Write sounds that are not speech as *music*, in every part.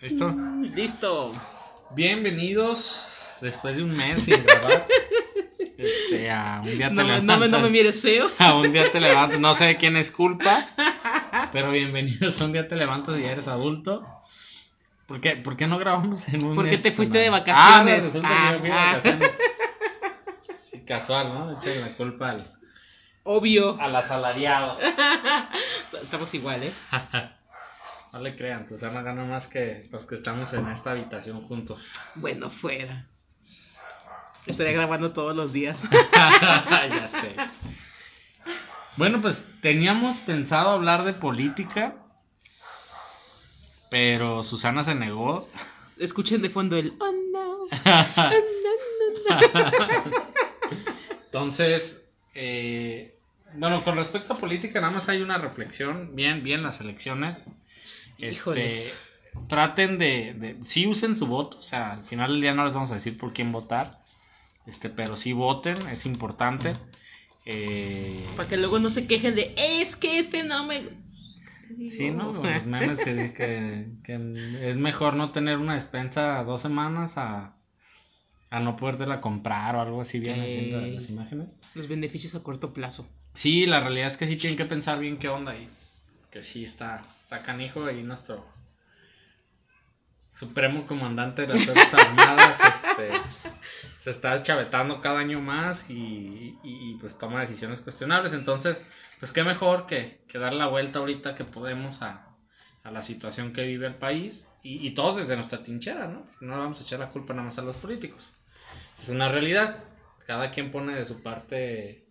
¿Listo? Listo. Bienvenidos después de un mes sin grabar. *laughs* Este, a un día te No, levantas. no, me, no me mires feo. *laughs* A un día te levantas. No sé de quién es culpa. *laughs* Pero bienvenidos a un día te levantas y ya eres adulto. ¿Por qué, ¿Por qué no grabamos en un Porque mes te fuiste de vacaciones. Ah, resulta que yo fui de vacaciones. Sí, casual, ¿no? Echarle la culpa al, Obvio. al asalariado. Estamos igual, ¿eh? No le crean, Susana gana más que los que estamos en esta habitación juntos. Bueno, fuera. Estaría grabando todos los días. *laughs* ya sé. Bueno, pues teníamos pensado hablar de política, pero Susana se negó. Escuchen de fondo el oh no. Oh, no, no, no. Entonces, eh, bueno, con respecto a política, nada más hay una reflexión. Bien, bien las elecciones. Este, traten de, de, sí usen su voto, o sea, al final del día no les vamos a decir por quién votar, este, pero sí voten, es importante. Eh, Para que luego no se quejen de es que este no me. Sí, ¿no? Los memes que, que, que es mejor no tener una despensa dos semanas a, a no podértela comprar o algo así bien haciendo las imágenes. Los beneficios a corto plazo. Sí, la realidad es que sí tienen que pensar bien qué onda ahí. Que sí está, está canijo ahí nuestro supremo comandante de las Fuerzas Armadas este, se está chavetando cada año más y, y, y, pues toma decisiones cuestionables. Entonces, pues qué mejor que, que dar la vuelta ahorita que podemos a, a la situación que vive el país y, y todos desde nuestra trinchera, ¿no? No le vamos a echar la culpa nada más a los políticos. Es una realidad. Cada quien pone de su parte.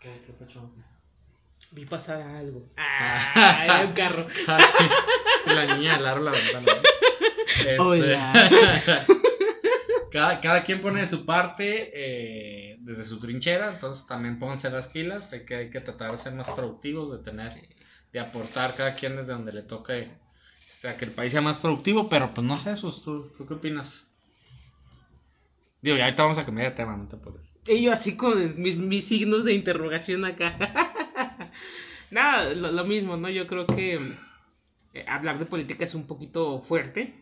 ¿Qué, qué pasó? Vi pasar algo. Ah, era un carro. *laughs* Ah, sí. La niña del aro la ventana. ¿no? Este, Hola. *laughs* cada, cada quien pone de su parte eh, desde su trinchera, entonces también pónganse las pilas, hay que, hay que tratar de ser más productivos, de tener, de aportar cada quien desde donde le toque este, a que el país sea más productivo, pero pues no sé, Sus, ¿tú, ¿tú qué opinas? Digo, ya ahorita vamos a cambiar de tema, no te puedes. Y yo así con mis, mis signos de interrogación acá. *laughs* Nada, lo, lo mismo, ¿no? Yo creo que eh, hablar de política es un poquito fuerte.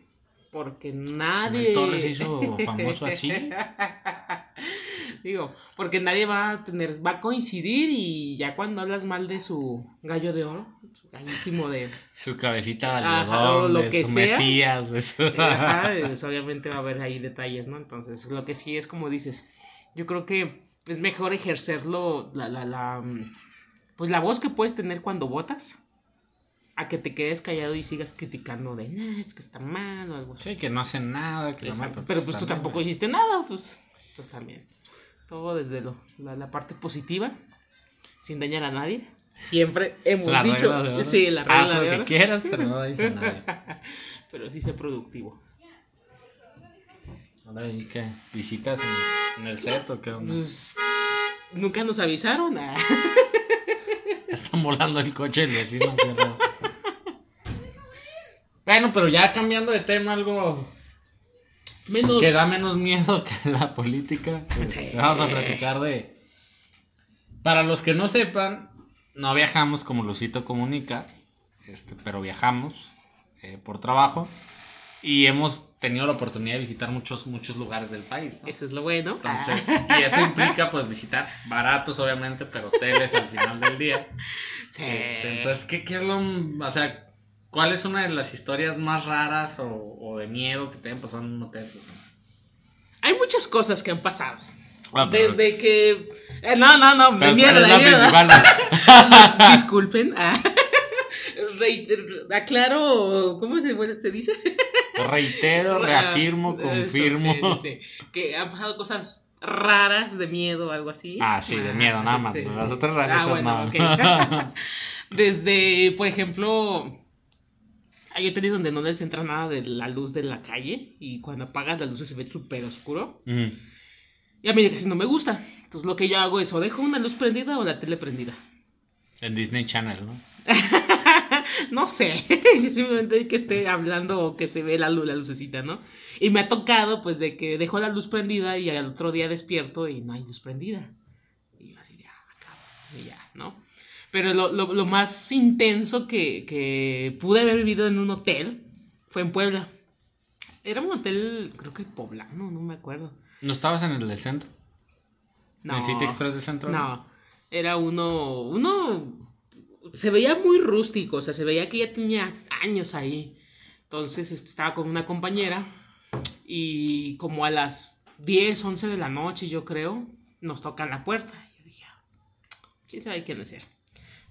Porque nadie. Torres se hizo *laughs* famoso así. Digo, porque nadie va a tener, va a coincidir y ya cuando hablas mal de su gallo de oro, su gallísimo de, *laughs* Su cabecita de Ajá, algodón, o lo de que su sea. mesías, de su... Ajá, *laughs* pues, obviamente va a haber ahí detalles, ¿no? Entonces, lo que sí es como dices, yo creo que es mejor ejercerlo, la, la, la, mm, pues la voz que puedes tener cuando votas, a que te quedes callado y sigas criticando de, "Nah, es que está mal o algo así. Sí, que no hacen nada, que Exacto, madre, Pero pues tú tampoco güey. hiciste nada, pues, entonces también. Todo desde lo, la, la parte positiva, sin dañar a nadie. Siempre hemos La dicho, regla de oro. sí, la Haz regla lo de que quieras, pero no dice *laughs* a nadie. Pero sí sé productivo. Ahora, ¿y qué? ¿Visitas en, en el set o qué onda? Pues, nunca nos avisaron. ah. *laughs* Están volando el coche del vecino. Bueno, pero ya cambiando de tema, algo Menos. que da menos miedo que la política. Sí. Vamos a platicar de... Para los que no sepan, no viajamos como Lucito comunica, este, pero viajamos eh, por trabajo y hemos tenido la oportunidad de visitar muchos, muchos lugares del país. ¿no? Eso es lo bueno. Entonces, y eso implica pues visitar baratos obviamente, pero hoteles al final del día. *laughs* Sí. Este, entonces, ¿qué, ¿qué es lo, o sea, cuál es una de las historias más raras o, o de miedo que te hayan pasado en un hotel? Hay muchas cosas que han pasado. Ah, pero- Desde que. eh, no, no, no, de pero mierda, ¿cuál es de principal? *laughs* Disculpen. ah. Aclaro, ¿cómo se, bueno, se dice? Reitero, *laughs* reafirmo, Eso, confirmo. sí, sí, Que han pasado cosas raras de miedo o algo así. Ah, sí, de miedo, nada más. sí. Las otras raras, Ah, bueno. *laughs* *laughs* Desde, por ejemplo, hay hoteles donde no les entra nada de la luz de la calle y cuando apagas las luces se ve súper oscuro. Mm. Y a mí casi no me gusta. Entonces lo que yo hago es o dejo una luz prendida o la tele prendida. En Disney Channel, ¿no? *laughs* no sé, *laughs* yo simplemente que esté hablando o que se ve la, luz, la lucecita, ¿no? Y me ha tocado pues de que dejo la luz prendida y al otro día despierto y no hay luz prendida. Y yo así de, ah, cabrón, y ya, ¿no? Pero lo, lo, lo más intenso que, que pude haber vivido en un hotel Fue en Puebla. Era un hotel, creo que poblano, no me acuerdo. ¿No estabas en el del centro? No. ¿En el City Express del centro? No, era uno, uno, se veía muy rústico, o sea, se veía que ya tenía años ahí. Entonces este, estaba con una compañera y como a las 10, 11 de la noche, yo creo, nos tocan la puerta. Yo dije, "Ah, ¿quién sabe quién es?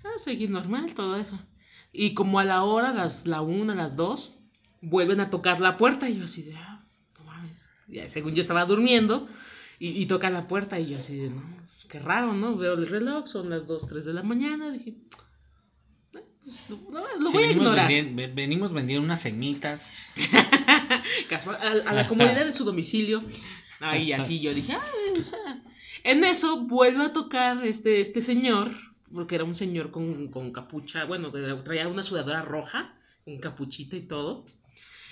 Ah, seguir normal, todo eso. Y como a la hora, las, la una, las dos, vuelven a tocar la puerta y yo así de, ah, no mames. Ya, según yo estaba durmiendo y, y toca la puerta y yo así de, no, qué raro, ¿no? Veo el reloj, son las 2, 3 de la mañana, dije, "Ah, pues, lo, voy a venimos ignorar. venimos vendiendo unas semitas. *laughs* Casual, a, a la comodidad de su domicilio. Ahí así yo dije, ah, o sea. En eso vuelve a tocar este, este señor, porque era un señor con, con capucha, bueno, que traía una sudadera roja, con capuchita y todo.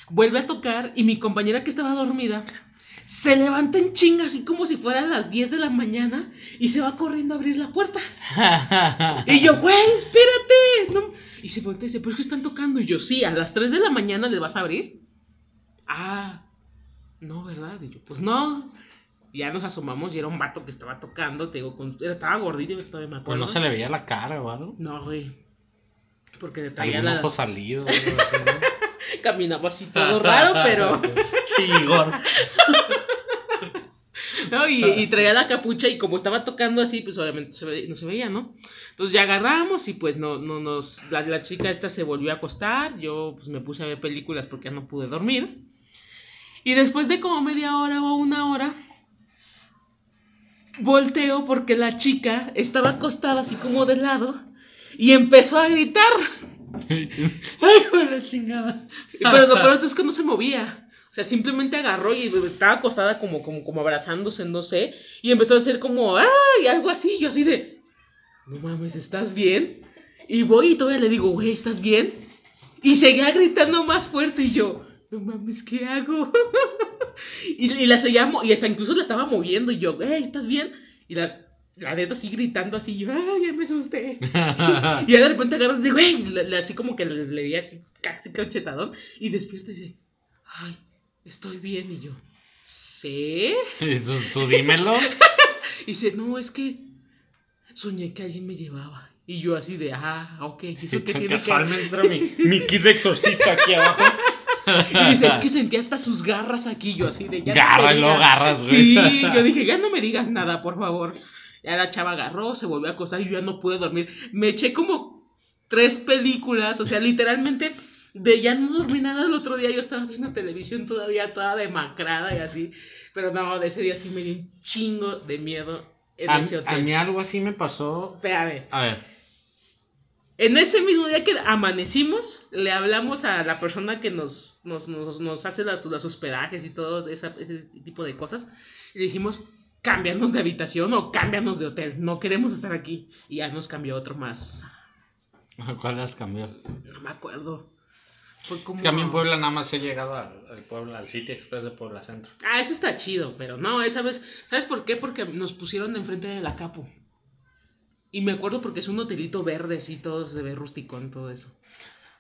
Vuelve a tocar y mi compañera que estaba dormida se levanta en chinga, así como si fueran las 10 de la mañana, y se va corriendo a abrir la puerta. *laughs* Y yo, güey, espérate. no. Y se voltea y dice, pero es que están tocando. Y yo, sí, a las 3 de la mañana le vas a abrir. Ah, no, ¿verdad? Y yo, pues no. Y ya nos asomamos y era un vato que estaba tocando, te digo, con- estaba gordito, yo todavía me Pues acuerdo. no se le veía la cara o algo. No, güey. Porque le traía la... ojo salido. *laughs* Caminaba así todo raro, *laughs* pero... Igor. *laughs* ¿no? Y, y traía la capucha y como estaba tocando así, pues obviamente se ve- no se veía, ¿no? Entonces ya agarramos y pues no, no nos, la, la chica esta se volvió a acostar, yo pues me puse a ver películas porque ya no pude dormir. Y después de como media hora o una hora, volteo porque la chica estaba acostada así como de lado y empezó a gritar. *laughs* Ay, con la chingada. Pero lo peor es que no se movía. O sea, simplemente agarró y estaba acostada como, como, como abrazándose, no sé. Y empezó a hacer como, ¡ay! Algo así. Yo así de, no mames, ¿estás bien? Y voy y todavía le digo, güey, ¿estás bien? Y seguía gritando más fuerte y yo, no mames, ¿qué hago? *laughs* y, la seguía, y hasta incluso la estaba moviendo y yo, güey, ¿estás bien? Y la, la neta así gritando así, yo, ¡ay, ya me asusté! *laughs* Y de repente agarra digo, le- así como que le, le di así, casi cachetadón, y despierta y dice, ay, estoy bien, y yo, ¿sí? Tú, tú dímelo. *laughs* Y dice, no, es que soñé que alguien me llevaba. Y yo así de, ah, ok, ¿y eso qué tiene que Casualmente era mi, mi kit de exorcista aquí abajo. *laughs* Y dice, es que sentía hasta sus garras aquí, yo así de, ya no luego digas". garras, güey. Sí, yo *laughs* dije, ya no me digas nada, por favor. Ya la chava agarró, se volvió a acostar y yo ya no pude dormir. Me eché como tres películas, o sea, literalmente de ya no dormí nada el otro día. Yo estaba viendo televisión todavía toda demacrada y así. Pero no, de ese día sí me dio un chingo de miedo en A, ese a hotel. mí algo así me pasó. Espérame. A ver. En ese mismo día que amanecimos, le hablamos a la persona que nos, nos, nos, nos hace las, los hospedajes y todo esa- ese tipo de cosas. Y le dijimos, cámbianos de habitación o cámbianos de hotel. No queremos estar aquí. Y ya nos cambió otro más. ¿Cuál las cambió? No me acuerdo. Fue como... Es que a mí en Puebla nada más he llegado al, al Puebla, al City Express de Puebla Centro. Ah, eso está chido, pero no, esa vez... ¿Sabes por qué? Porque nos pusieron enfrente de la capo. Y me acuerdo porque es un hotelito verde, así, todo se ve rusticón, todo eso.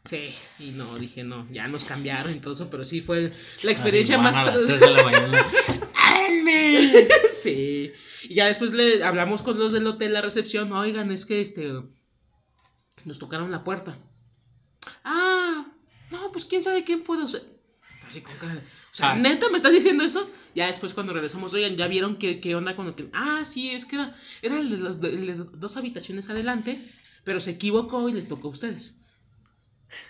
Sí, y no, dije no, ya nos cambiaron y todo eso, pero sí fue la experiencia más... A las 3 de la mañana. *laughs* ¡Alme! *laughs* sí. Y ya después le hablamos con los del hotel, la recepción, oigan, es que este... Nos tocaron la puerta. Ah, pues quién sabe quién puede ser. Así con cara de- O sea, Ah. neta, ¿me estás diciendo eso? Ya después cuando regresamos, oigan, ¿ya vieron qué, qué onda con lo que... Ah, sí, es que era, era el de, los, el de dos habitaciones adelante, pero se equivocó y les tocó a ustedes.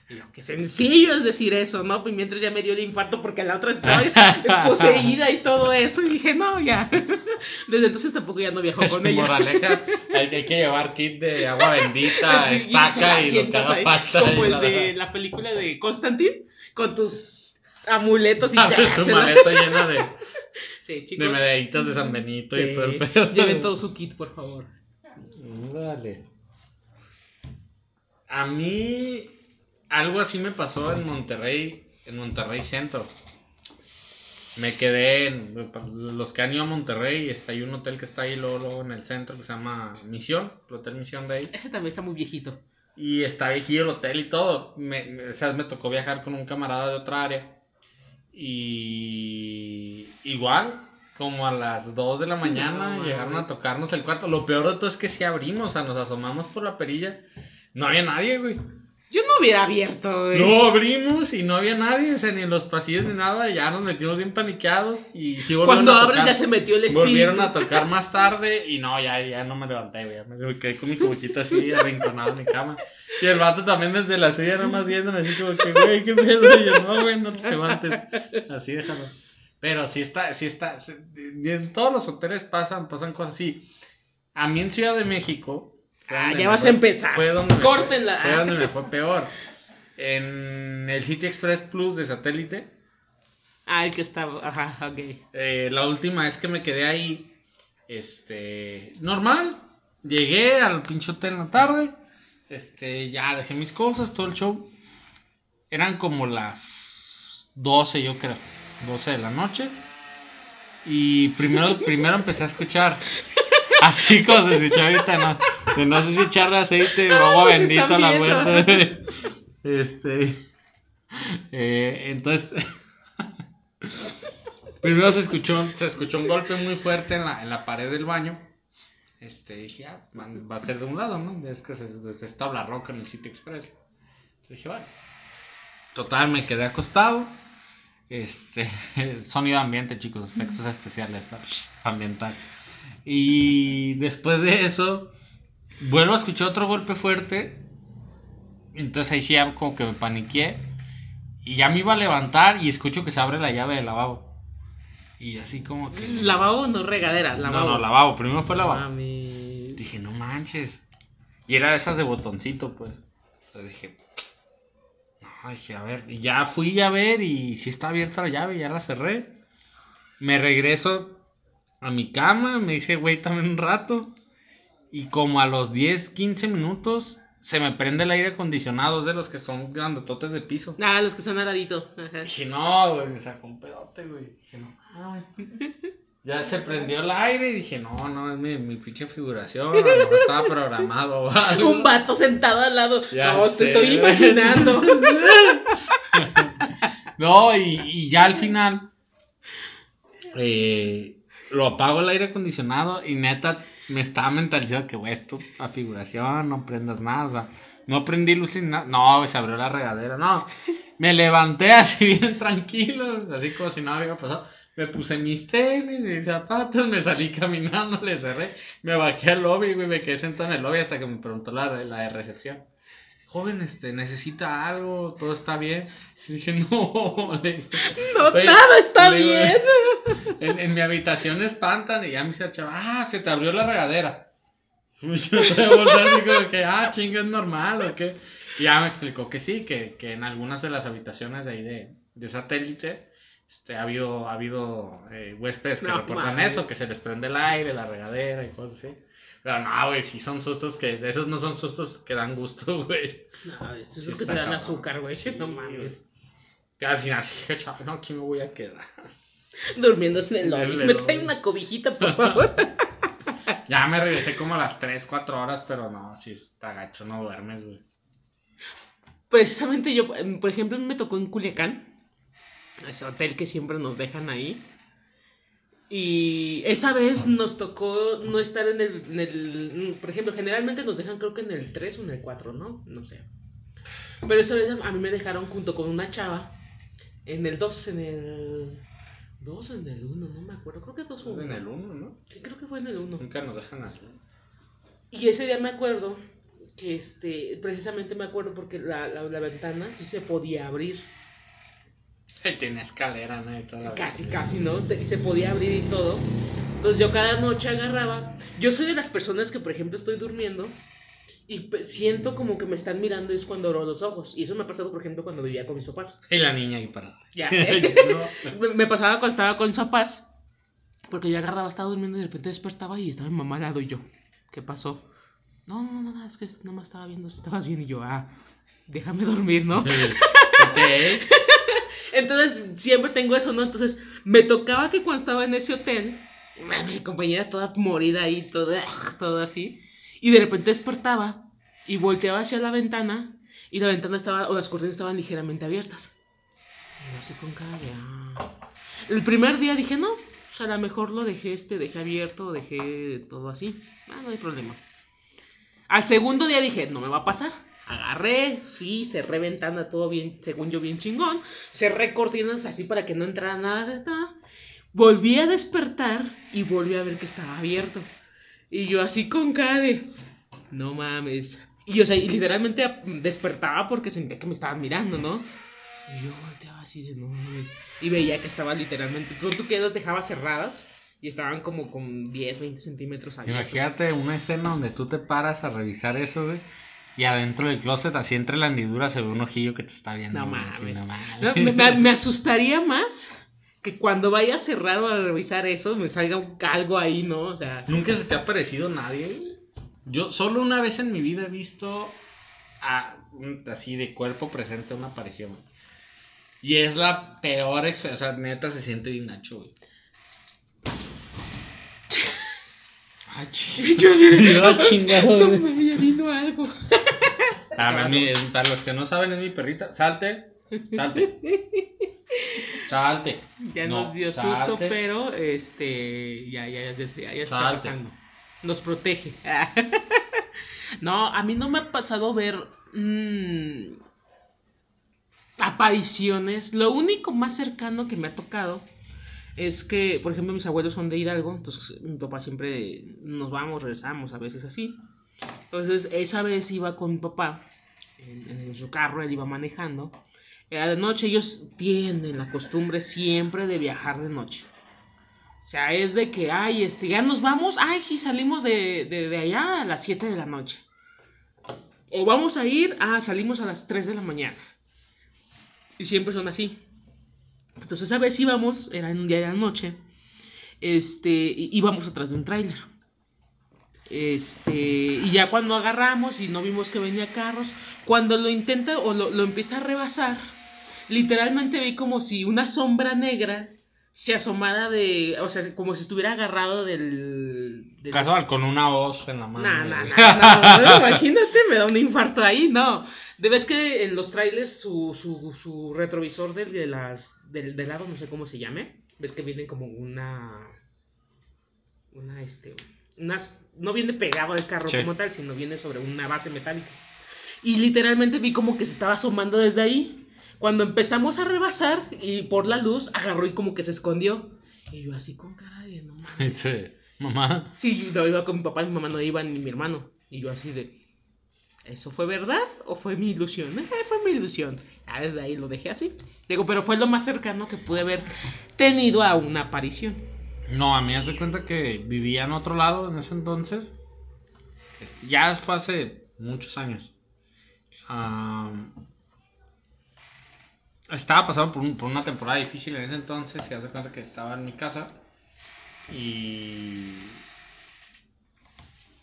Y qué sencillo es decir eso, ¿no? Y mientras ya me dio el infarto porque la otra estaba *laughs* poseída y todo eso. Y dije, no, ya. *laughs* Desde entonces tampoco ya no viajo Es con ella. moraleja. Hay, hay que llevar kit de agua bendita, *laughs* Sí, estaca y lo que haga falta. Como y el la- de la película de Constantine, con tus amuletos y ya. tu maleta llena de, Sí, de chicos. medallitas de San Benito y todo el pedo. Lleven todo su kit, por favor. Dale. A mí algo así me pasó en Monterrey, en Monterrey Centro. Me quedé en los que han ido a Monterrey, está, hay un hotel que está ahí luego, luego en el centro que se llama Misión, el Hotel Misión de ahí. Ese también está muy viejito. Y está viejillo el hotel y todo. Me, me- o sea, me tocó viajar con un camarada de otra área. Y igual, como a las 2 de la mañana No, llegaron a tocarnos el cuarto. Lo peor de todo es que sí abrimos, o sea, nos asomamos por la perilla. No había nadie, güey. Yo no hubiera abierto, güey. No abrimos y no había nadie, o sea, ni en los pasillos ni nada. Ya nos metimos bien paniqueados y sí Cuando a abres tocar. ya se metió el espíritu. Volvieron a tocar más tarde y no, ya, ya no me levanté, güey. Me quedé con mi cobijita así, *laughs* arrinconado en mi cama. Y el vato también desde la suya, nada más viéndome así como que, güey, qué pedo. Y yo, no, güey, no te levantes. Así déjalo. Pero sí está, sí está. en todos los hoteles pasan, pasan cosas así. A mí en Ciudad de México. Ah, ya me vas fue- a empezar. Fue donde me Córtenla. Fue, fue donde me fue peor. *laughs* En el City Express Plus de satélite. Ah, el que estaba. Ajá, ok. Eh, la última vez que me quedé ahí, este, normal, llegué al pinche hotel en la tarde, este, ya dejé mis cosas, todo el show. Eran como las 12, yo creo, 12 de la noche. Y primero, *laughs* primero empecé a escuchar, así como se escuchó ahorita, no, de *laughs* no sé si echarle aceite o agua Nos bendita a la vuelta. *laughs* Este, eh, entonces, *laughs* Primero se escuchó, se escuchó un golpe muy fuerte en la, en la pared del baño. Este, dije, ah, man, va a ser de un lado, ¿no? Es que se, se, se es tabla roca en el City Express. Entonces dije, bueno. Total, me quedé acostado. Este, sonido ambiente, chicos, efectos especiales, ambiental. Y después de eso, vuelvo a escuchar otro golpe fuerte. Entonces ahí sí ya como que me paniqué. Y ya me iba a levantar y escucho que se abre la llave del lavabo. Y así como que... Lavabo no regadera, lavabo. No, no, lavabo. Primero fue lavabo. Mami. Dije, no manches. Y era de esas de botoncito, pues. Entonces dije, no, dije, a ver. Y ya fui a ver y sí está abierta la llave, ya la cerré. Me regreso a mi cama, me dice, güey, también un rato. Y como a los 10, 15 minutos, se me prende el aire acondicionado, es de los que son grandototes de piso. Ah, los que están al ladito. Ajá. Dije, no, güey, me sacó un pedote, güey. Dije, no, ay. Ya se prendió el aire y dije, no, no, es mi, mi pinche figuración, a lo mejor estaba programado. *laughs* Un vato sentado al lado. Ya no, sé. te estoy imaginando. *laughs* No, y, y ya al final eh, lo apago el aire acondicionado y neta me estaba mentalizando que, güey, esto a figuración, no prendas más, o sea, no prendí ni nada, no, se abrió la regadera, no, me levanté así bien tranquilo, así como si nada había pasado, me puse mis tenis, mis zapatos, me salí caminando, le cerré, me bajé al lobby, güey, me quedé sentado en el lobby hasta que me preguntó la, la de recepción. Joven, este, necesita algo, todo está bien. Y *laughs* dije, no, le No, Oye, nada está le bien. *laughs* en, en mi habitación espantan y ya me dice el chaval, ah, se te abrió la regadera. *laughs* Y yo así como que, ah, chinga, es normal o qué. Y ya me explicó que sí, que, que en algunas de las habitaciones de ahí de, de satélite este, ha habido, ha habido eh, huéspedes que No reportan eso, que se les prende el aire, la regadera y cosas así. Pero no, güey, sí son sustos que, de esos no son sustos que dan gusto, *laughs* güey. No, esos Sí que te dan cabrón. azúcar, güey. Sí, *laughs* no güey. mames. Que al final sí, *laughs* chaval, no, aquí me voy a quedar. Durmiendo en el lobby. Me trae una cobijita, por favor. Ya me regresé como a las 3, 4 horas, pero no, sí está gacho, no duermes, güey. Precisamente yo, em, por ejemplo, me tocó en Culiacán. Ese hotel que siempre nos dejan ahí. Y esa vez nos tocó no estar en el, en el- Por ejemplo, generalmente nos dejan creo que en el 3 o en el 4, ¿no? No sé. Pero esa vez a mí me dejaron junto con una chava en el 2, en el... 2 o en el 1, no me acuerdo. Creo que 2 o 1. En el 1, ¿no? Sí, creo que fue en el 1. Nunca nos dejan así. Y ese día me acuerdo que este, precisamente me acuerdo porque la, la, la ventana sí se podía abrir. Tiene escalera, ¿no? Y toda la Casi, casi, ¿no? Se podía abrir y todo. Entonces yo cada noche agarraba. Yo soy de las personas que, por ejemplo, estoy durmiendo y siento como que me están mirando y es cuando abro los ojos. Y eso me ha pasado, por ejemplo, cuando vivía con mis papás. Y la niña ahí parada. Ya *laughs* sé. No. *laughs* me, pasaba cuando estaba con mis papás. Porque yo agarraba, estaba durmiendo y de repente despertaba y estaba mi mamá al lado y yo. ¿Qué pasó? No, no, no, no, es que no me estaba viendo si estabas bien y yo, ah, déjame dormir, ¿no? *laughs* Entonces siempre tengo eso, ¿no? Entonces me tocaba que cuando estaba en ese hotel, mi compañera toda morida ahí, toda, todo así, y de repente despertaba y volteaba hacia la ventana y la ventana estaba, o las cortinas estaban ligeramente abiertas. Y así con cara de, ah. El primer día dije, no, pues a lo mejor lo dejé este, dejé abierto, dejé todo así. Ah, no hay problema. Al segundo día dije, no me va a pasar. Agarré, sí, cerré ventana, todo bien, según yo, bien chingón. Cerré cortinas así para que no entrara nada de nada. Volví a despertar y volví a ver que estaba abierto. Y yo así con cara de, no mames. Y o sea, y literalmente despertaba porque sentía que me estaban mirando, ¿no? Y yo volteaba así de no mames. Y veía que estaba literalmente, tú que las dejabas cerradas y estaban como con 10, 20 centímetros. Imagínate una escena donde tú te paras a revisar eso. Y adentro del closet, así entre la hendidura, se ve un ojillo que te está viendo. No mames. así, no mames. No, me, asustaría más que cuando vaya a cerrar o a revisar eso me salga un- algo ahí, ¿no? O sea, ¿Nunca se te ha parecido nadie? güey? Yo solo una vez en mi vida he visto a, un- así de cuerpo presente una aparición. güey. Y es la peor experiencia. O sea, neta se siente bien nacho, güey. Ay, *laughs* yo así de, *laughs* Yo, algo. *laughs* Ah, mi- para los que no saben, es mi perrita. Salte, salte, salte. Ya No, nos dio salte. susto, pero este ya ya ya, ya, ya, está pasando. Nos protege. *laughs* no, a mí no me ha pasado ver mm, apariciones. Lo único más cercano que me ha tocado es que, por ejemplo, mis abuelos son de Hidalgo, entonces mi papá siempre nos vamos, regresamos, a veces así. Entonces, esa vez iba con mi papá en, su carro, él iba manejando. Era de noche, ellos tienen la costumbre siempre de viajar de noche. O sea, es de que, ay, este, ya nos vamos, ay, sí, salimos de, de, de allá a las 7 de la noche. O vamos a ir, ah, salimos a las 3 de la mañana. Y siempre son así. Entonces, esa vez íbamos, era en un día de la noche, este, íbamos atrás de un tráiler. Este, y ya cuando agarramos y no vimos que venía carros, cuando lo intenta o lo, lo empieza a rebasar, literalmente vi como si una sombra negra se asomara de, o sea, como si estuviera agarrado del... del- Casual, con una voz en la mano. No, *laughs* no, no, imagínate, me da un infarto ahí, no. De ves que en los trailers su, su, su retrovisor del, de las, del, del lado, no sé cómo se llame, ves que viene como una... Una, este... Unas, no viene pegado al carro Sí. como tal, sino viene sobre una base metálica. Y literalmente vi como que se estaba asomando desde ahí. Cuando empezamos a rebasar y por la luz agarró y como que se escondió. Y yo así con cara de no mames. *laughs* Dice, mamá. Sí, yo iba con mi papá, mi mamá no iba ni mi hermano. Y yo así de, ¿eso fue verdad o fue mi ilusión? Eh, fue mi ilusión. Ya desde ahí lo dejé así. Digo, pero fue lo más cercano que pude haber tenido a una aparición. No, a mí haz de cuenta que vivía en otro lado en ese entonces. Este, ya fue hace muchos años. Am, estaba pasando por, un- por una temporada difícil en ese entonces y haz de cuenta que estaba en mi casa y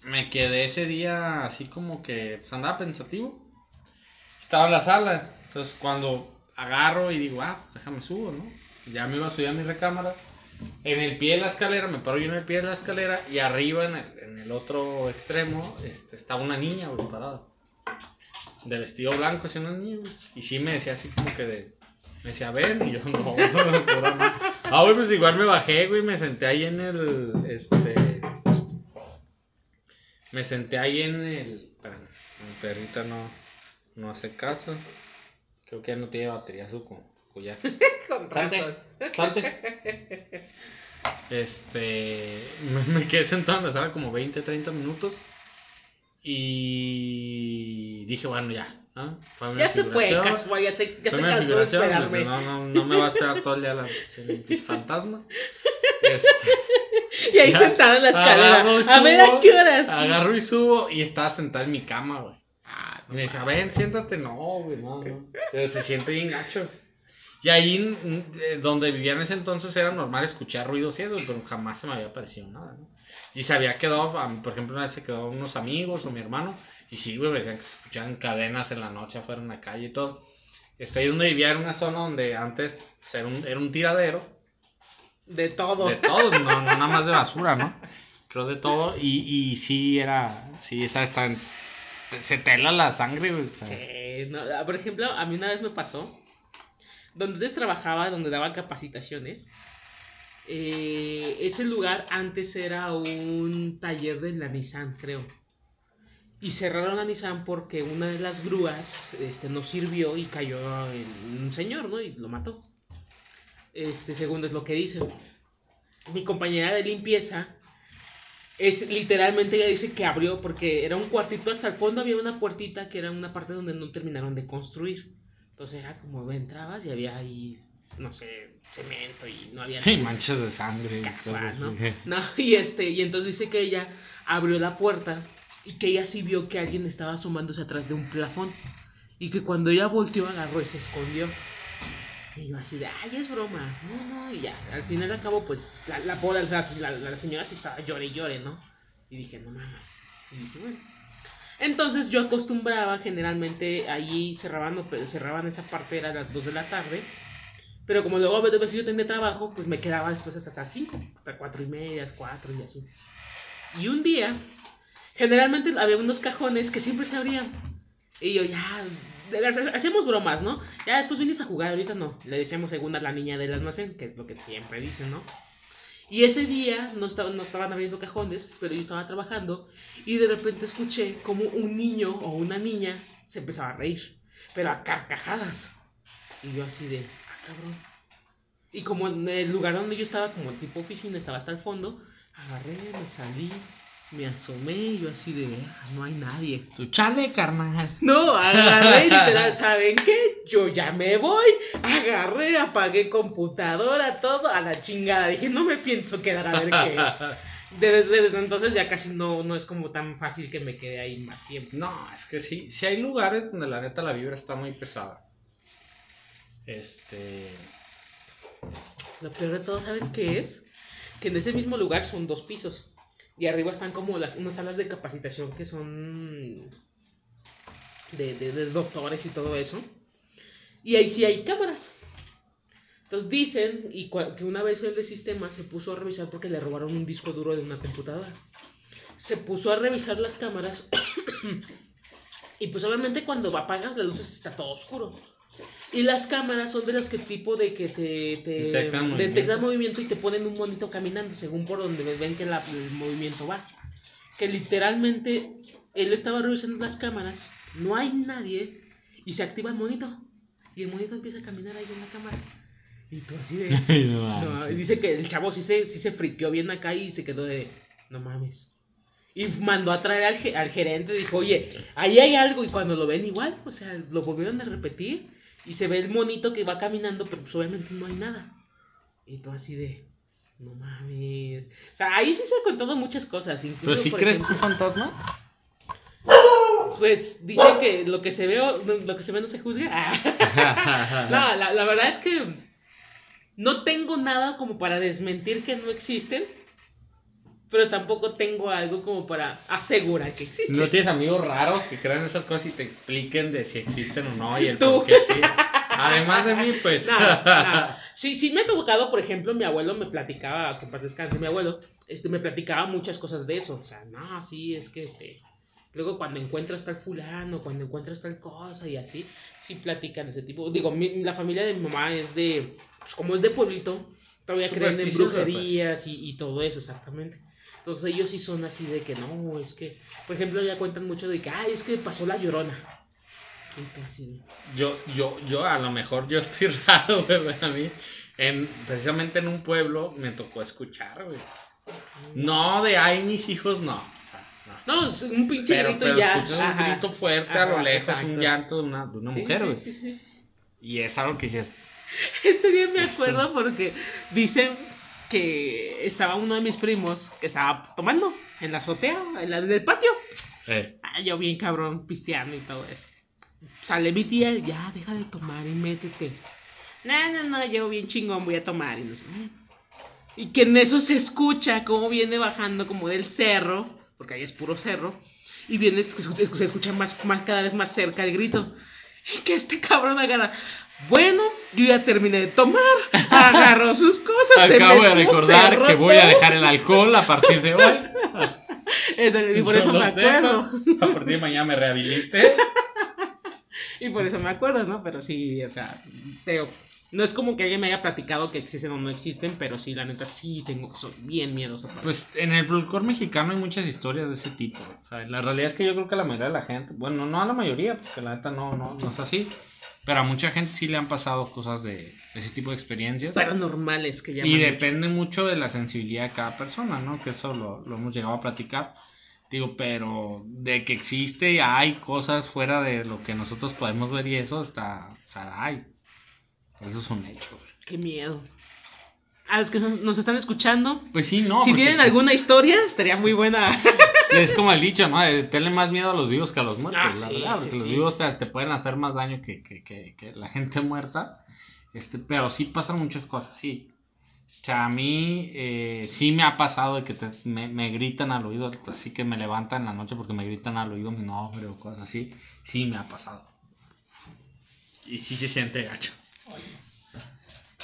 me quedé ese día así como que pues, andaba pensativo. Estaba en la sala, entonces cuando agarro y digo, ah, pues déjame subo, ¿no? Ya me iba a subir a mi recámara. En el pie de la escalera, me paro yo en el pie de la escalera y arriba en el, en el otro extremo este, estaba una niña, güey, parada. De vestido blanco, así una niña. Y sí me decía así como que de... Me decía, ven, y yo *laughs* no, ma- Ah, güey, pues igual me bajé, güey, me senté ahí en el, este... Me senté ahí en el... Espérame, mi perrita no, no hace caso. Creo que ya no tiene batería su co- collar. *laughs* Con Salte, razón. salte. Este. Me, me quedé sentado en la sala como 20, 30 minutos. Y dije, bueno, ya. ¿no? Fue Ya se fue, casual, ya se, ya fue se cansó de esperarme. No, no, no me va a esperar todo el día la, el fantasma. Este, *laughs* Y ahí ya, sentado en la escalera. agarro y A ver a subo, qué horas. Agarro y subo y estaba sentada en mi cama, güey. Ah, me decía, ven, siéntate. No, güey, no, no. Pero se siente bien gacho. Y ahí mm, eh, donde vivía en ese entonces era normal escuchar ruidos y eso, pero jamás se me había parecido nada, ¿no? Y se había quedado, por ejemplo, una vez se quedó unos amigos o mi hermano, y sí, güey, me decían que se escuchaban cadenas en la noche afuera en la calle y todo. Este, ahí donde vivía era una zona donde antes pues, era, un, era un tiradero De todo. de todo, no, no nada más de basura, ¿no? Pero de todo, y, y sí era, sí, esa está en- se te hela la sangre, güey. Sí, no, ah, por ejemplo, a mí una vez me pasó, donde antes trabajaba, donde daba capacitaciones, eh, ese lugar antes era un taller de la Nissan, creo. Y cerraron la Nissan porque una de las grúas este, no sirvió y cayó en un señor, ¿no? Y lo mató. Este, según es lo que dicen. Mi compañera de limpieza es literalmente ella dice que abrió porque era un cuartito hasta el fondo había una puertita que era una parte donde no terminaron de construir. Entonces era como entrabas y había ahí no sé, cemento y no había Sí, manchas de sangre. y Casual, ¿no? *laughs* No, y este, y entonces dice que ella abrió la puerta y que ella sí vio que alguien estaba asomándose atrás de un plafón. Y que cuando ella volteó agarró y se escondió. Y yo así de, ay, es broma. No, no, y ya. Al final al cabo, pues, la, la, la- la señora sí estaba llore y llore, ¿no? Y dije, no mames. Y dije, bueno. Entonces yo acostumbraba generalmente allí cerraban, cerraban esa parte era a las 2 de la tarde. Pero como luego a veces yo tenía trabajo, pues me quedaba después hasta las 5, hasta 4 y media, 4 y así. Y un día, generalmente había unos cajones que siempre se abrían. Y yo ya, hacíamos bromas, ¿no? Ya después vienes a jugar, ahorita no. Le decíamos según a la niña del almacén, que es lo que siempre dicen, ¿no? Y ese día no, estaba, no estaban abriendo cajones, pero yo estaba trabajando y de repente escuché como un niño o una niña se empezaba a reír, pero a carcajadas. Y yo así de, ah, cabrón. Y como en el lugar donde yo estaba, como tipo oficina, estaba hasta el fondo, agarré, me salí, me asomé y yo así de, "Ah, no hay nadie. Tu chale, carnal. No, agarré literal, ¿saben qué? Yo ya me voy. Agarré, apagué computadora, todo a la chingada. Dije, no me pienso quedar a ver qué es. *laughs* Desde, desde entonces ya casi no, no es como tan fácil que me quede ahí más tiempo. No, es que sí, sí hay lugares donde la neta la vibra está muy pesada. Este. Lo peor de todo, ¿sabes qué es? Que en ese mismo lugar son dos pisos. Y arriba están como las unas salas de capacitación que son de, de- doctores y todo eso. Y ahí sí hay cámaras. Entonces dicen y que una vez el de sistema se puso a revisar porque le robaron un disco duro de una computadora. Se puso a revisar las cámaras *coughs* y pues obviamente cuando apagas las luces está todo oscuro. Y las cámaras son de las que tipo de que te, te Detectan movimiento. detectan movimiento y te ponen un monito caminando según por donde ven que la- el movimiento va. Que literalmente él estaba revisando las cámaras, no hay nadie y se activa el monito. Y el monito empieza a caminar ahí en la cámara. Y tú así de... *laughs* no, No, dice que el chavo sí se, sí se friqueó bien acá y se quedó de, no mames. Y mandó a traer al, al gerente, dijo, oye, ahí hay algo. Y cuando lo ven igual, o sea, lo volvieron a repetir. Y se ve el monito que va caminando, pero pues obviamente no hay nada. Y tú así de, no mames. O sea, ahí sí se han contado muchas cosas. Incluso, ¿Pero si por crees ejemplo, un fantasma? Pues dice que lo que se ve, lo que se ve no se juzga. *laughs* No, la, la verdad es que no tengo nada como para desmentir que no existen, pero tampoco tengo algo como para asegurar que existen. ¿No tienes amigos raros que crean esas cosas y te expliquen de si existen o no y el Tú. por qué sí? Además de mí, pues. No, no. *laughs* Sí, sí me ha tocado, por ejemplo, mi abuelo me platicaba, que paz descanse mi abuelo, este, me platicaba muchas cosas de eso. O sea, no, sí, es que este. Luego cuando encuentras tal fulano, cuando encuentras tal cosa y así, sí platican ese tipo. Digo, mi- la familia de mi mamá es de, pues como es de pueblito, todavía creen en pues. brujerías y, y todo eso, exactamente. Entonces ellos sí son así de que no, es que, por ejemplo, ya cuentan mucho de que, ay, es que pasó la llorona. Yo, yo, yo, a lo mejor yo estoy *laughs* raro, güey, a mí. En, precisamente en un pueblo me tocó escuchar, güey. No de ay, mis hijos, no. No. Es un pinche Pero, grito pero ya. escuchas un ajá. grito fuerte a lo Ajá, lejos, exacto. un llanto de una, de una Sí, mujer, güey. sí, sí. Y es algo que dices, *laughs* Ese día me acuerdo porque dicen que estaba uno de mis primos que estaba tomando en la azotea, en, la, en el patio. eh, Ah, yo bien cabrón, pisteando y todo eso. Sale mi tía, ya, deja de tomar y métete. No, no, no, yo bien chingón voy a tomar y no sé. Y que en eso se escucha cómo viene bajando como del cerro, porque ahí es puro cerro, y viene, se escucha, se escucha más, más, cada vez más cerca el grito. Y *laughs* que este cabrón agarra. Bueno, yo ya terminé de tomar, agarró sus cosas, se acabo de metió, recordar cerró que voy a dejar el alcohol a partir de hoy. *laughs* y por eso me acuerdo. A partir de mañana me rehabilité. *laughs* y por eso me acuerdo, ¿no? Pero sí, o sea, pero no es como que alguien me haya platicado que existen o no existen, pero sí, la neta, sí tengo, soy bien miedoso. Pues en el folclore mexicano hay muchas historias de ese tipo. O sea, la realidad es que yo creo que la mayoría de la gente, bueno, no a la mayoría, porque la neta no, no, no es así. Pero a mucha gente sí le han pasado cosas de, ese tipo de experiencias. Paranormales que ya. Y depende mucho de la sensibilidad de cada persona, ¿no? Que eso lo, lo hemos llegado a platicar. Digo, pero de que existe, hay cosas fuera de lo que nosotros podemos ver y eso está, o sea, hay. Eso es un hecho. Qué miedo. A los que nos están escuchando. Pues sí, no. Si tienen alguna historia, estaría muy buena. *laughs* Es como el dicho, ¿no? Tenle más miedo a los vivos que a los muertos, ah, la verdad. porque los vivos te, pueden hacer más daño que, que, que, la gente muerta. Este, pero sí pasan muchas cosas, sí. O sea, a mí eh, sí me ha pasado de que me, me, gritan al oído, así que me levantan en la noche porque me gritan al oído mi nombre o cosas así. Sí me ha pasado. Y sí se siente gacho.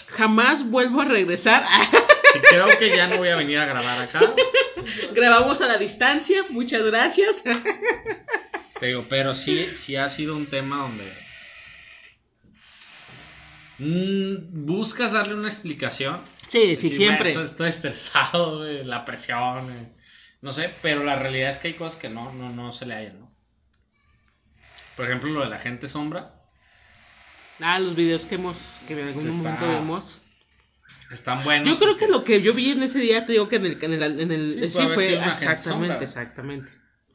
Jamás vuelvo a regresar. creo que ya no voy a venir a grabar acá. Grabamos a la distancia, muchas gracias. Te digo, pero sí, sí ha sido un tema donde mm, buscas darle una explicación. Sí, sí, siempre. estoy, estresado, la presión, no sé, pero la realidad es que hay cosas que no, no, no se le hallan, ¿no? Por ejemplo, lo de la gente sombra. Ah, los videos que hemos, que en algún momento vemos. Están buenos. Yo creo que lo que yo vi en ese día, te digo que en el, en el, en el sí, fue exactamente, exactamente.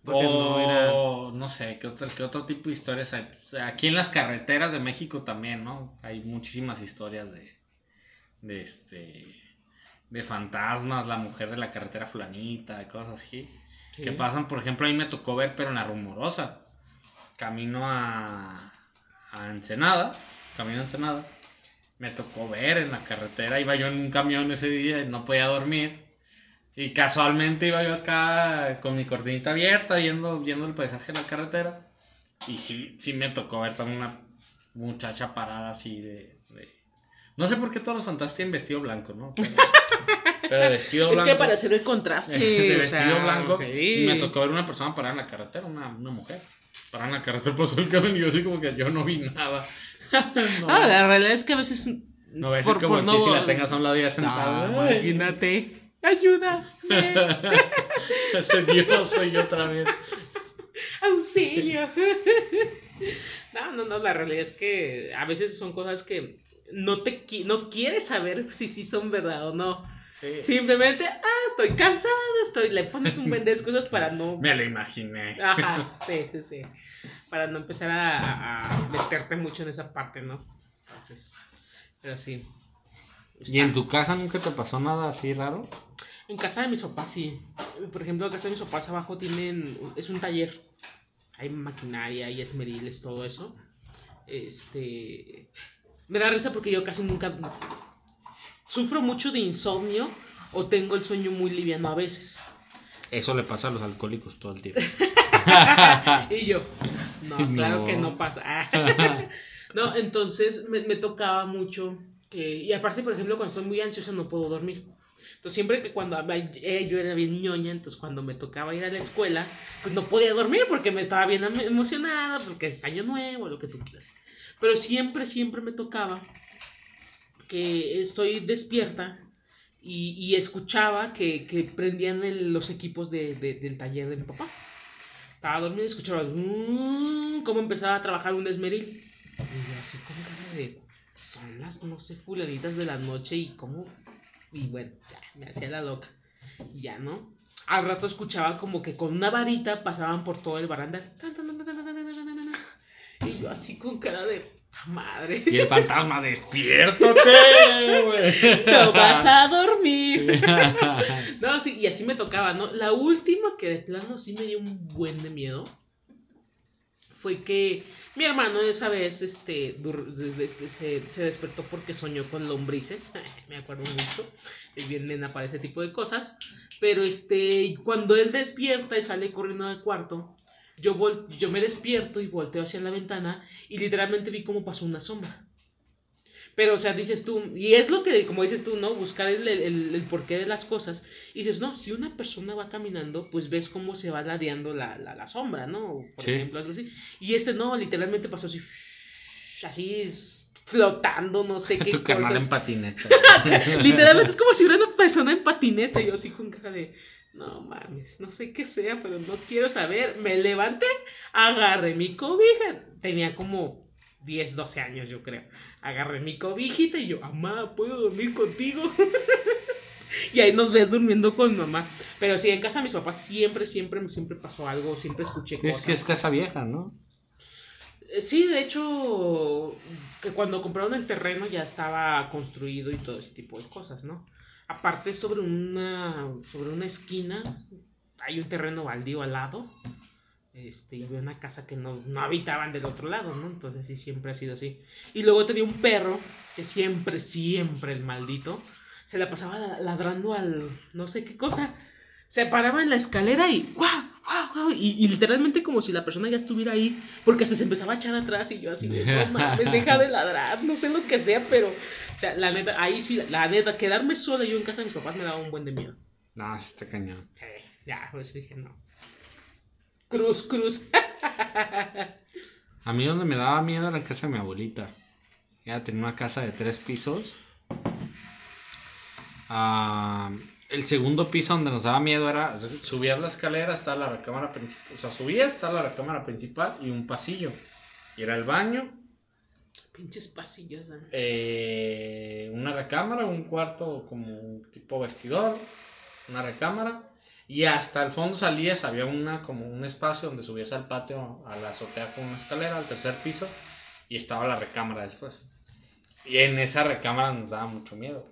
O no, sé, ¿qué otro, ¿qué otro tipo de historias hay? aquí en las carreteras de México también, ¿no? Hay muchísimas historias de, de este, de fantasmas, la mujer de la carretera fulanita, cosas así. Que pasan, por ejemplo, a mí me tocó ver, pero en la rumorosa. Camino a, a Ensenada, camino a Ensenada me tocó ver en la carretera, iba yo en un camión ese día y no podía dormir. Y casualmente iba yo acá con mi cortinita abierta viendo, viendo el paisaje de la carretera. Y sí, sí me tocó ver también una muchacha parada así de, No sé por qué todos los fantasmas tienen vestido blanco, ¿no? Pero, *laughs* vestido blanco. Es que para hacer el contraste. *laughs* de vestido blanco. Y me tocó ver una persona parada en la carretera, una, una mujer. Parada en la carretera, *laughs* pasó el camión y yo así como que yo no vi nada. *laughs* no. Ah, la realidad es que a veces. No ves por, como no... si la tengas a un lado ya sentada. No, imagínate. Ayuda. *laughs* Ese Dios soy yo otra vez. Auxilio. No, no, no, la realidad es que a veces son cosas que no te no quieres saber si sí son verdad o no. Sí. Simplemente, ah, estoy cansado, estoy, le pones un buen de excusas para no. *laughs* Me lo imaginé. Ajá, sí, sí, sí para no empezar a, meterte mucho en esa parte, ¿no? Entonces, pero sí. ¿Y en tu casa nunca te pasó nada así raro? En casa de mis papás sí. Por ejemplo, en casa de mis papás abajo tienen, es un taller. Hay maquinaria, hay esmeriles, todo eso. Este, me da risa porque yo casi nunca sufro mucho de insomnio o tengo el sueño muy liviano a veces. Eso le pasa a los alcohólicos todo el tiempo. *laughs* y yo, no, *laughs* claro que no pasa. *laughs* no, entonces me, tocaba mucho. y aparte, por ejemplo, cuando estoy muy ansiosa no puedo dormir. Entonces, siempre que cuando eh, yo era bien ñoña, entonces cuando me tocaba ir a la escuela, pues no podía dormir porque me estaba bien emocionada, porque es año nuevo, lo que tú quieras. Pero siempre, siempre me tocaba que estoy despierta y, escuchaba que, prendían los equipos del taller de mi papá. Estaba dormido y escuchaba mmm, cómo empezaba a trabajar un esmeril. Y yo así como cara de, son las, no sé, fulanitas de la noche y cómo... Y bueno, ya, me hacía la loca. Y ya, ¿no? Al rato escuchaba como que con una varita pasaban por todo el barandal. Y yo así con cara de madre. Y el fantasma, despiértate, güey. No vas a dormir. *laughs* no, sí, y así me tocaba, ¿no? La última que de plano sí me dio un buen de miedo fue que mi hermano esa vez este, se, despertó porque soñó con lombrices. *laughs* me acuerdo mucho. Es bien nena para ese tipo de cosas. Pero este, cuando él despierta y sale corriendo del cuarto, yo, yo me despierto y volteo hacia la ventana y literalmente vi cómo pasó una sombra. Pero, o sea, dices tú, y es lo que, como dices tú, ¿no? Buscar el, el, el porqué de las cosas. Y dices, no, si una persona va caminando, pues ves cómo se va ladeando la, la, la sombra, ¿no? Por Sí. ejemplo, algo así. Y ese no, literalmente pasó así, así flotando, no sé *laughs* qué Tu canal cosas. en patineta. *laughs* Literalmente es como si hubiera una persona en patineta y yo así con cara de, no mames, no sé qué sea, pero no quiero saber. Me levanté, agarré mi cobija. Tenía como 10, 12 años, yo creo. Agarré mi cobijita y yo, mamá, ¿puedo dormir contigo? *laughs* y ahí nos ves durmiendo con mamá. Pero sí, en casa de mis papás siempre, siempre, siempre pasó algo, siempre escuché cosas. es que es casa vieja, ¿no? Eh, Sí, de hecho, que cuando compraron el terreno ya estaba construido y todo ese tipo de cosas, ¿no? Aparte, sobre una, sobre una esquina hay un terreno baldío al lado. Este, y había una casa que no, no habitaban del otro lado, ¿no? Entonces sí, siempre ha sido así. Y luego tenía un perro que siempre, siempre el maldito se la pasaba la- ladrando al no sé qué cosa. Se paraba en la escalera y ¡guau! ¡guau! ¡guau! Y, y literalmente como si la persona ya estuviera ahí, porque se empezaba a echar atrás y yo así de, no *laughs* mames, deja de ladrar, no sé lo que sea, pero, o sea, la neta, ahí sí, la neta, quedarme sola yo en casa de mis papás me daba un buen de miedo. No, está cañón. Eh, ya, pues dije, no. Cruz, cruz. *laughs* A mí donde me daba miedo era en casa de mi abuelita. Ella tenía una casa de tres pisos. Ah, el segundo piso donde nos daba miedo era subías la escalera, está la recámara principal. O sea, subías, está la recámara principal y un pasillo. Y era el baño, Pinches pasillos. ¿eh? eh, una recámara, un cuarto como un tipo vestidor, una recámara. Y hasta el fondo salías, había una como un espacio donde subías al patio, a la azotea con una escalera, al tercer piso, y estaba la recámara después. Y en esa recámara nos daba mucho miedo.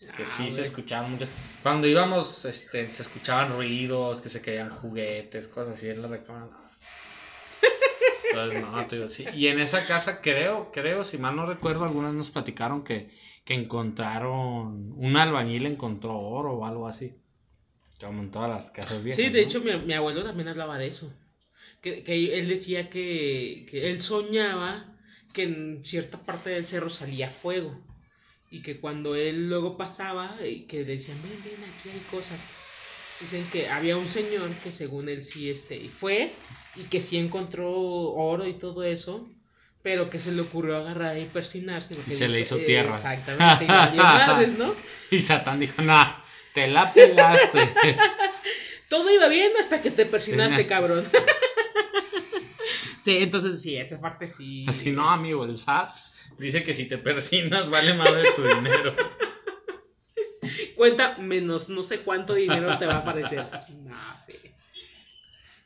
Que Ah, sí se güey. escuchaban mucho. Cuando íbamos, este, se escuchaban ruidos, que se caían juguetes, cosas así en la recámara. No. Entonces, no, te digo, sí. Y en esa casa, creo, creo, si mal no recuerdo, algunas nos platicaron que, que encontraron, un albañil encontró oro o algo así. Como en todas las casas viejas. Sí, de ¿no? hecho mi, mi abuelo también hablaba de eso. Que, que él decía que, que él soñaba que en cierta parte del cerro salía fuego. Y que cuando él luego pasaba, y que le decían, ven, ven, aquí hay cosas. Dicen que había un señor que según él sí este, fue y que sí encontró oro y todo eso, pero que se le ocurrió agarrar y persinarse. Y se le hizo tierra. Exactamente, y madres, ¿no? *laughs* Y Satán dijo, nah, te la pelaste. *laughs* Todo iba bien hasta que te persinaste, Tenías- cabrón. *laughs* sí, entonces sí, esa parte sí. Así no, amigo, el SAT dice que si te persinas vale más de tu dinero. Cuenta menos no sé cuánto dinero te va a aparecer. *laughs* No, sí.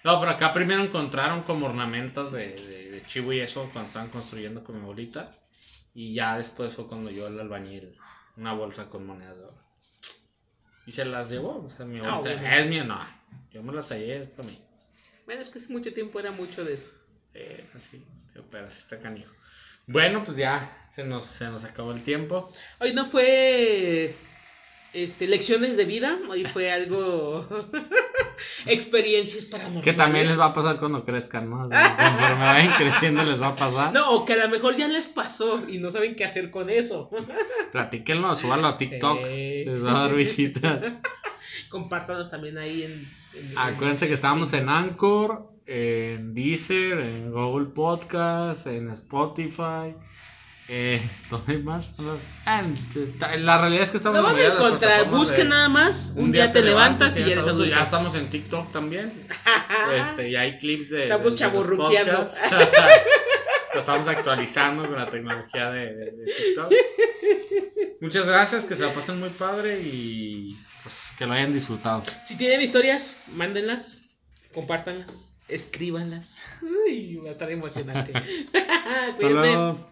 No, pero acá primero encontraron como ornamentos de, de, de chivo y eso cuando estaban construyendo con mi abuelita. Y ya después fue cuando yo el albañil una bolsa con monedas de oro. Y se las llevó. O sea, mi Ah, abuelita, bueno. es mío, no. Yo me las hallé, para mí. Bueno, es que hace mucho tiempo era mucho de eso. Eh, así, pero así está canijo. Bueno, pues ya se nos, se nos acabó el tiempo. Hoy no fue este lecciones de vida, hoy fue algo *laughs* experiencias paranormales. Que también les va a pasar cuando crezcan, ¿no? O sea, conforme vayan *laughs* creciendo les va a pasar. No, o que a lo mejor ya les pasó y no saben qué hacer con eso. *laughs* Platíquenlo, súbanlo a TikTok. Eh. Les va a dar visitas. Compártanos también ahí en, en- Acuérdense que estamos en Anchor, en Deezer, en Google Podcast, en Spotify. Eh, *laughs* ¿Dónde más? La realidad es que estamos Lo van en la a encontrar, busquen nada más, un, día, te levantas y ya eres adulto. Ya estamos en TikTok también. *laughs* Este, y hay clips de. Estamos podcasts. *laughs* Lo estamos actualizando con la tecnología de, de- de TikTok. Muchas gracias, que se la pasen muy padre y pues que lo hayan disfrutado. Si tienen historias, mándenlas, compártanlas, escríbanlas. Uy, va a estar emocionante. Hasta Cuídense. luego.